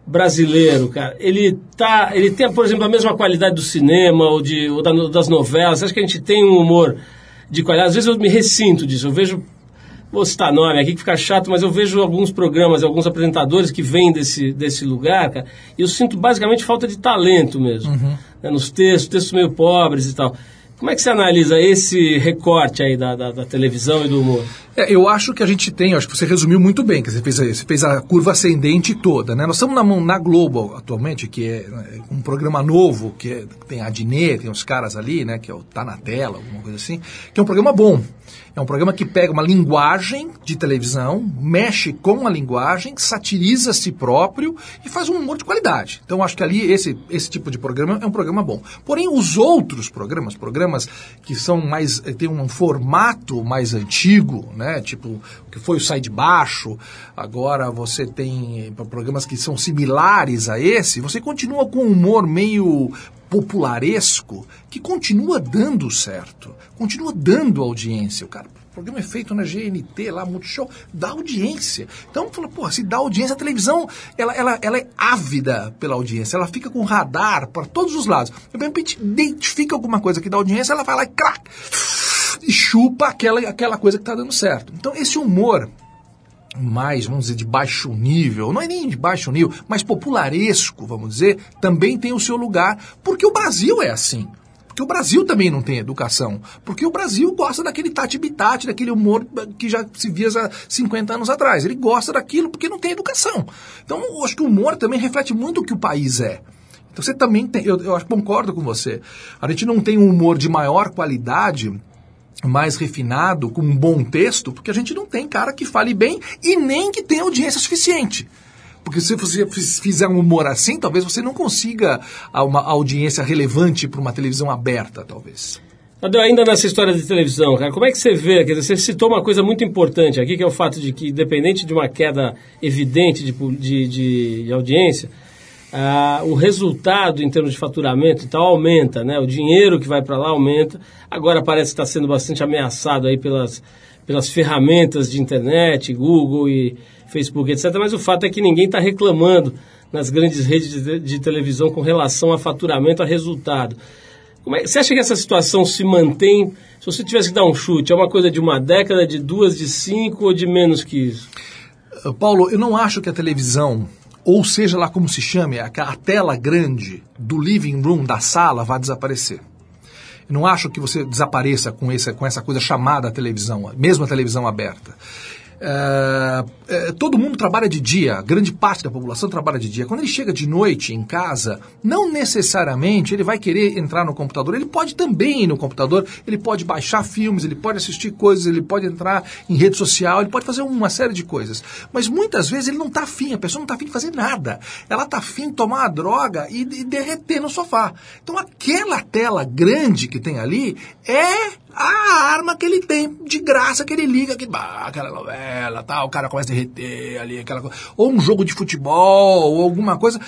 brasileiro, cara, ele tá, ele tem, por exemplo, a mesma qualidade do cinema ou, de, ou da- das novelas? Você acha que a gente tem um humor de qualidade? Às vezes eu me ressinto disso, eu vejo, vou citar nome aqui que fica chato, mas eu vejo alguns programas, alguns apresentadores que vêm desse, desse lugar, cara, e eu sinto basicamente falta de talento mesmo, né, nos textos, textos meio pobres e tal. Como é que você analisa esse recorte aí da, da, da televisão e do humor? É, eu acho que a gente tem, acho que você resumiu muito bem, que você fez, você fez a curva ascendente toda, né? Nós estamos na, na Globo atualmente, que é né, um programa novo, que é- tem a Adnet, tem os caras ali, né? Que é o Tá na Tela, alguma coisa assim, que é um programa bom. É um programa que pega uma linguagem de televisão, mexe com a linguagem, satiriza si próprio e faz um humor de qualidade. Então acho que ali esse, esse tipo de programa é um programa bom. Porém, os outros programas, programas que são mais. eh, tem um formato mais antigo, né? Tipo, o que foi o Sai de Baixo, agora você tem eh, programas que são similares a esse, você continua com um humor meio popularesco que continua dando certo, continua dando audiência. O cara, o programa é feito na GNT, lá, Multishow, dá audiência. Então, fala, porra, se dá audiência, a televisão, ela, ela, ela é ávida pela audiência, ela fica com radar para todos os lados. De repente, identifica alguma coisa que dá audiência, ela vai lá e crack, e chupa aquela, aquela coisa que está dando certo. Então, esse humor mais, vamos dizer, de baixo nível, não é nem de baixo nível, mas popularesco, vamos dizer, também tem o seu lugar, porque o Brasil é assim. Porque o Brasil também não tem educação. Porque o Brasil gosta daquele tati-bitate, daquele humor que já se via há 50 anos atrás. Ele gosta daquilo porque não tem educação. Então, eu acho que o humor também reflete muito o que o país é. Então, você também tem, eu, eu concordo com você. A gente não tem um humor de maior qualidade mais refinado, com um bom texto, porque a gente não tem cara que fale bem e nem que tenha audiência suficiente. Porque se você fiz- fizer um humor assim, talvez você não consiga uma audiência relevante para uma televisão aberta, talvez. Ainda nessa história de televisão, cara, como é que você vê? Quer dizer, você citou uma coisa muito importante aqui, que é o fato de que, independente de uma queda evidente de, de- de audiência, ah, o resultado em termos de faturamento então aumenta, né? O dinheiro que vai para lá aumenta. Agora parece que está sendo bastante ameaçado aí pelas, pelas ferramentas de internet, Google e Facebook, etc. Mas o fato é que ninguém está reclamando nas grandes redes de, de televisão com relação a faturamento, a resultado. É, você acha que essa situação se mantém? Se você tivesse que dar um chute, é uma coisa de uma década, de duas, de cinco ou de menos que isso? Paulo, eu não acho que a televisão, ou seja lá como se chame, a, tela grande do living room, da sala, vai desaparecer. Eu não acho que você desapareça com essa, com essa coisa chamada televisão, mesmo a televisão aberta. É, é, todo mundo trabalha de dia, grande parte da população trabalha de dia. Quando ele chega de noite em casa, não necessariamente ele vai querer entrar no computador. Ele pode também ir no computador, ele pode baixar filmes, ele pode assistir coisas, ele pode entrar em rede social, ele pode fazer uma série de coisas. Mas muitas vezes ele não está afim, a pessoa não está afim de fazer nada. Ela está afim de tomar uma droga e, e derreter no sofá. Então aquela tela grande que tem ali é a arma que ele tem de graça que ele liga, que, bah, aquela novela, tal, o cara começa a derreter ali, aquela coisa. Ou um jogo de futebol, ou alguma coisa.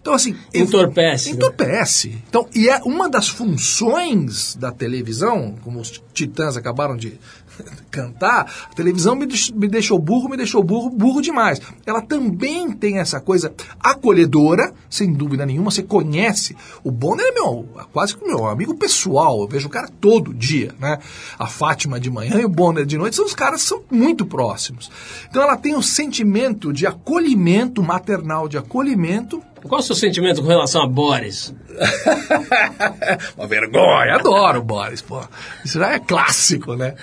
Então, assim. Entorpece. né? Entorpece. Então, e é uma das funções da televisão, como os titãs acabaram de cantar, a televisão me, me deixou burro, me deixou burro, burro demais. Ela também tem essa coisa acolhedora, sem dúvida nenhuma. Você conhece. O Bonner é meu, quase que meu amigo pessoal. Eu vejo o cara todo dia, né? A Fátima de manhã e o Bonner de noite são os caras são muito próximos. Então ela tem um sentimento de acolhimento maternal, de acolhimento Qual o seu sentimento com relação a Boris? Uma vergonha, adoro Boris, pô. Isso já é clássico, né?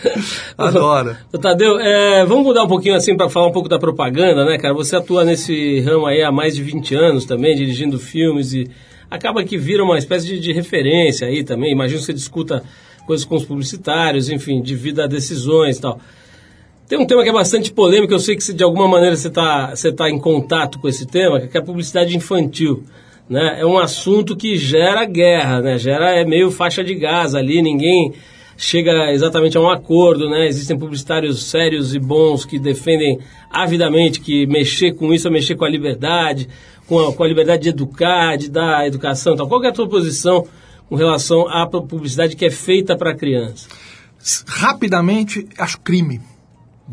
Adoro. Ô, Tadeu, é, vamos mudar um pouquinho assim para falar um pouco da propaganda, né, cara? Você atua nesse ramo aí há mais de 20 anos também, dirigindo filmes e acaba que vira uma espécie de, de referência aí também. Imagino que você discuta coisas com os publicitários, enfim, divida decisões e tal. Tem um tema que é bastante polêmico, eu sei que de alguma maneira você está você tá em contato com esse tema, que é a publicidade infantil. Né? É um assunto que gera guerra, né? gera é meio faixa de gás ali, ninguém chega exatamente a um acordo, né? Existem publicitários sérios e bons que defendem avidamente que mexer com isso é mexer com a liberdade, com a, com a liberdade de educar, de dar educação. Então, qual é a tua posição com relação à publicidade que é feita para criança? Rapidamente, acho crime.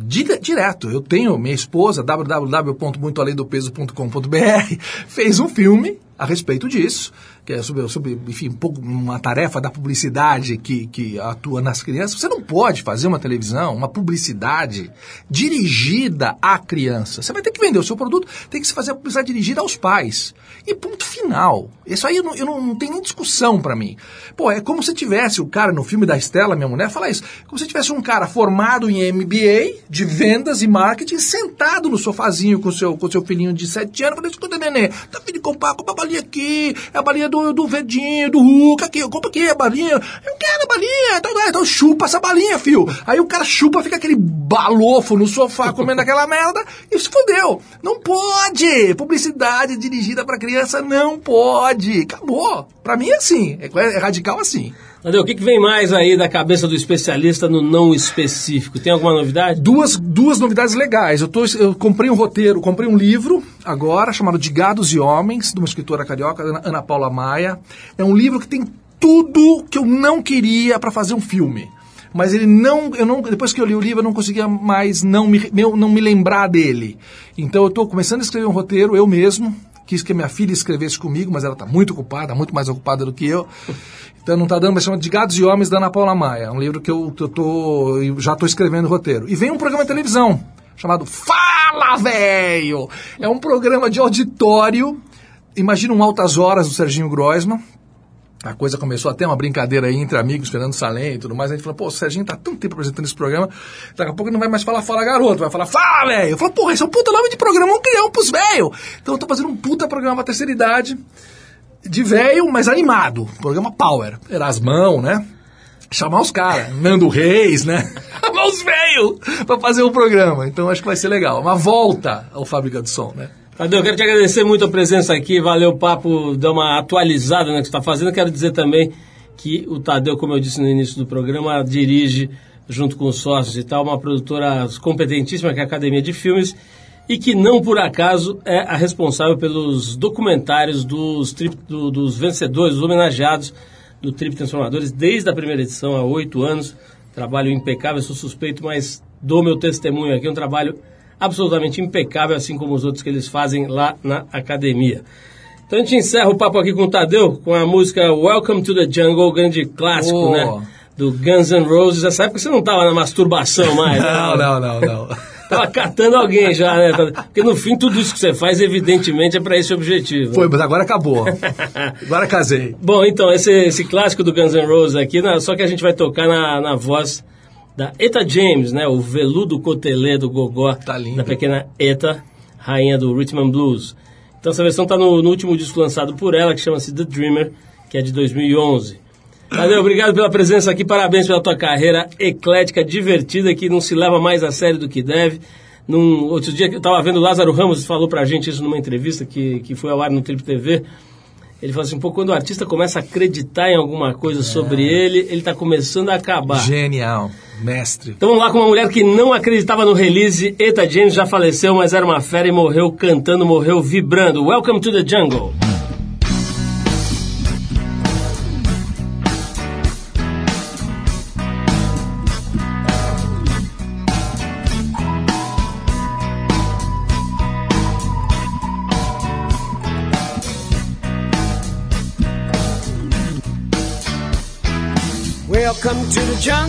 Dire- Direto, eu tenho minha esposa, www.muitoalendopeso.com.br, fez um filme a respeito disso, que é sobre, sobre enfim, um pouco uma tarefa da publicidade que, que atua nas crianças. Você não pode fazer uma televisão, uma publicidade dirigida à criança. Você vai ter que vender o seu produto, tem que se fazer a publicidade dirigida aos pais. E ponto final. Isso aí eu não, eu não, não tem nem discussão pra mim. Pô, é como se tivesse o cara no filme da Estela, minha mulher, fala isso. Como se tivesse um cara formado em MBA de vendas e marketing, sentado no sofazinho com seu, com seu filhinho de 7 anos, falando, escuta, neném, tá filho comprar, compra a balinha aqui, é a balinha do, do verdinho, do Hulk, aqui, compra aqui a balinha, eu quero a balinha, então, então chupa essa balinha, fio. Aí o cara chupa, fica aquele balofo no sofá comendo aquela merda e se fudeu. Não pode! Publicidade dirigida pra criança não pode. Acabou. Pra mim é assim, é, é radical assim. Tadeu, o que, que vem mais aí da cabeça do especialista no não específico? Tem alguma novidade? Duas, duas novidades legais. Eu, tô, eu comprei um roteiro, comprei um livro agora chamado De Gados e Homens, de uma escritora carioca, Ana, Paula Maia. É um livro que tem tudo que eu não queria para fazer um filme. Mas ele não, eu não, depois que eu li o livro, eu não conseguia mais não me, não me lembrar dele. Então eu estou começando a escrever um roteiro, eu mesmo, quis que minha filha escrevesse comigo, mas ela está muito ocupada, muito mais ocupada do que eu. Então não está dando, mas chama De Gados e Homens da Ana Paula Maia. É um livro que eu, eu tô, já estou escrevendo o roteiro. E vem um programa de televisão chamado Fala Velho! É um programa de auditório. Imagina um Altas Horas do Serginho Groisman. A coisa começou até uma brincadeira aí entre amigos, Fernando Salem e tudo mais. A gente falou, pô, o Serginho tá tanto tempo apresentando esse programa, daqui a pouco não vai mais falar Fala Garoto, vai falar Fala Velho! Eu falo, porra, esse é um puta nome de programa, um pros velho! Então eu tô fazendo um puta programa pra terceira idade, de velho, mas animado. Programa Power. Erasmão, né? Chamar os caras, Nando Reis, né? Chamar os velhos pra fazer o programa. Então acho que vai ser legal. Uma volta ao Fábrica do Som, né? Tadeu, quero te agradecer muito a presença aqui, valeu o papo, dar uma atualizada no que você está fazendo. Quero dizer também que o Tadeu, como eu disse no início do programa, dirige, junto com os sócios e tal, uma produtora competentíssima, que é a Academia de Filmes, e que não por acaso é a responsável pelos documentários dos, trip, do, dos vencedores, dos homenageados do Trip Transformadores desde a primeira edição há oito anos. Trabalho impecável, sou suspeito, mas dou meu testemunho aqui, um trabalho absolutamente impecável, assim como os outros que eles fazem lá na academia. Então a gente encerra o papo aqui com o Tadeu com a música Welcome to the Jungle, grande clássico, Oh. né? Do Guns N' Roses. Essa época você não tava na masturbação mais, né? Não, não, não, não. Tava catando alguém já, né? Porque no fim tudo isso que você faz, evidentemente, é para esse objetivo. Foi, mas agora acabou. Agora casei. Bom, então, esse, esse clássico do Guns N' Roses aqui, na- só que a gente vai tocar na, na voz da Eta James, né? O veludo cotelê do gogó Tá lindo. da pequena Eta, rainha do Rhythm and Blues. Então essa versão tá no, no último disco lançado por ela, que chama-se The Dreamer, que é de 2011. Tadeu, obrigado pela presença aqui, parabéns pela tua carreira eclética, divertida, que não se leva mais a sério do que deve. Num, outro dia que eu estava vendo o Lázaro Ramos falou pra gente isso numa entrevista que, que foi ao ar no Trip TV. Ele falou assim, pô, quando o artista começa a acreditar em alguma coisa sobre ele, ele está começando a acabar. Genial. Mestre. Então vamos lá com uma mulher que não acreditava no release. Eta James já faleceu, mas era uma fera e morreu cantando, morreu vibrando. Welcome to the jungle.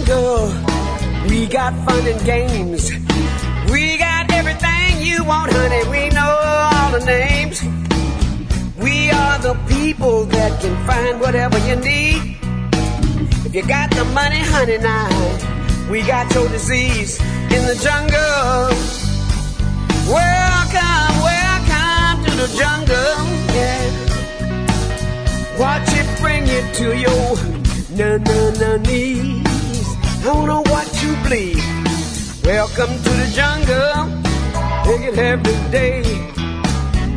We got fun and games. We got everything you want, honey. We know all the names. We are the people that can find whatever you need. If you got the money, honey, now we got your disease in the jungle. Welcome, welcome to the jungle. Yeah. Watch it bring you to your na na na knees. I don't know what you bleed. Welcome to the jungle. Take it every day.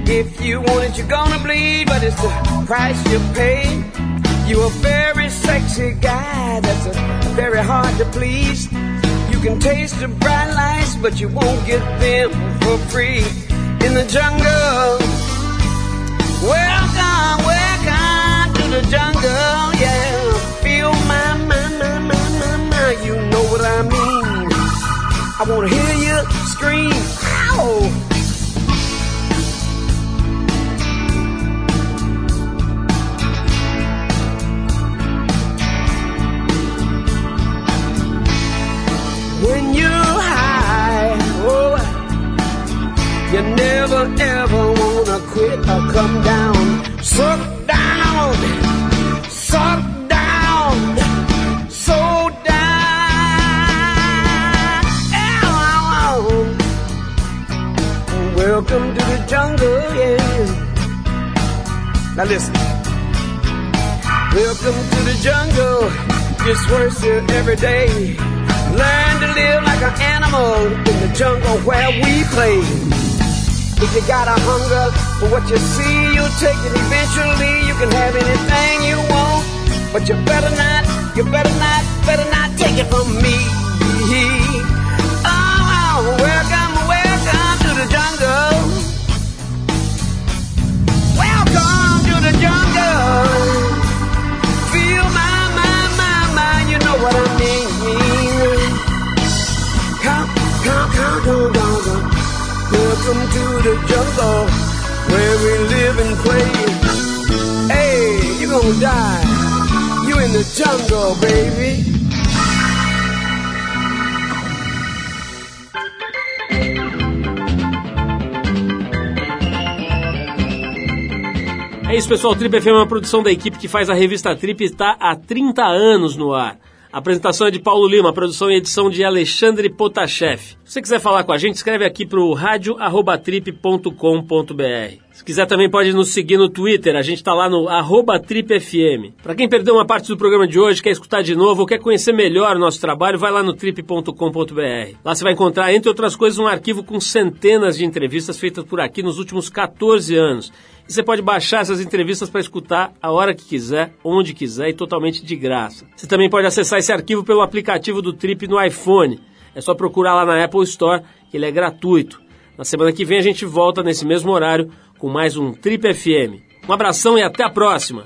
If you want it, you're gonna bleed, but it's the price you pay. You're a very sexy guy that's a very hard to please. You can taste the bright lights, but you won't get them for free in the jungle. Welcome, welcome to the jungle, yeah. What I mean. I wanna hear you scream, ow! When you're high, oh, you never ever wanna quit or come down. Suck down, suck Welcome to the jungle, yeah. Now listen. Welcome to the jungle. Worse here every day. Learn to live like an animal in the jungle where we play. If you got a hunger for what you see, you'll take it eventually. You can have anything you want, but you better not, you better not, better not take it from me. Jungle. Welcome to the jungle. Feel my, my, my, my, you know what I mean. Come, come, come, come, come, come. Welcome to the jungle where we live and play. Hey, you gonna die. You in the jungle, baby. É isso, pessoal. Trip FM é uma produção da equipe que faz a revista Trip e está há 30 anos no ar. A apresentação é de Paulo Lima, produção e edição de Alexandre Potashev. Se você quiser falar com a gente, escreve aqui para o radio@trip.com.br. Se quiser também pode nos seguir no Twitter, a gente está lá no tripfm. Para quem perdeu uma parte do programa de hoje, quer escutar de novo ou quer conhecer melhor o nosso trabalho, vai lá no trip.com.br. Lá você vai encontrar, entre outras coisas, um arquivo com centenas de entrevistas feitas por aqui nos últimos 14 anos. E você pode baixar essas entrevistas para escutar a hora que quiser, onde quiser e totalmente de graça. Você também pode acessar esse arquivo pelo aplicativo do Trip no iPhone. É só procurar lá na Apple Store, que ele é gratuito. Na semana que vem a gente volta nesse mesmo horário com mais um Trip FM. Um abração e até a próxima!